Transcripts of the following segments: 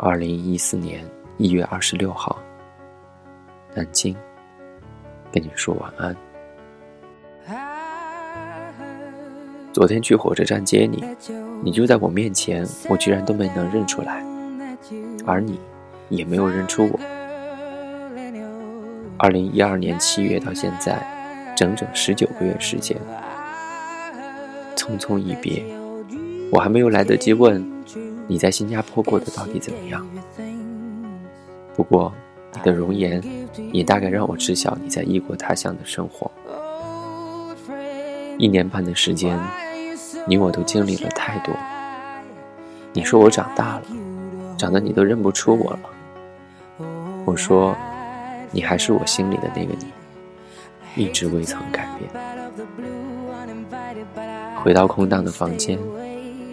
二零一四年一月二十六号，南京，跟你说晚安。昨天去火车站接你，你就在我面前，我居然都没能认出来，而你也没有认出我。二零一二年七月到现在，整整十九个月时间，匆匆一别，我还没有来得及问。你在新加坡过得到底怎么样？不过，你的容颜也大概让我知晓你在异国他乡的生活。一年半的时间，你我都经历了太多。你说我长大了，长得你都认不出我了。我说，你还是我心里的那个你，一直未曾改变。回到空荡的房间，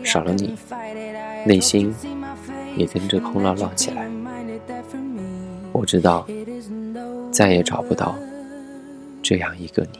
少了你。内心也跟着空落落起来。我知道，再也找不到这样一个你。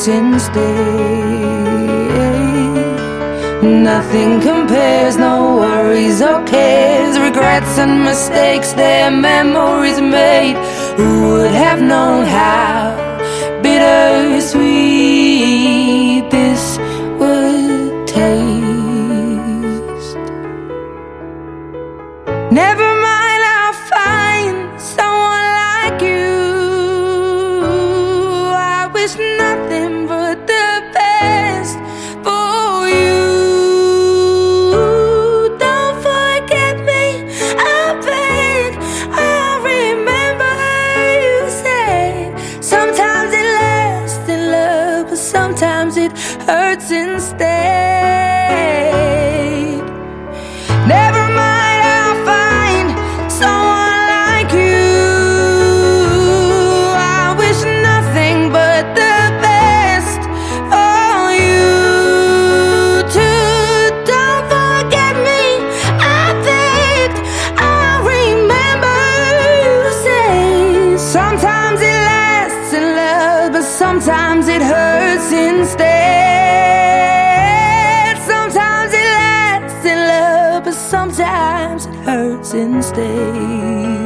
Hurts instead. Nothing compares, no worries or cares, regrets and mistakes, their memories made. Who would have known how bittersweet hurts instead. Never sometimes it hurts instead.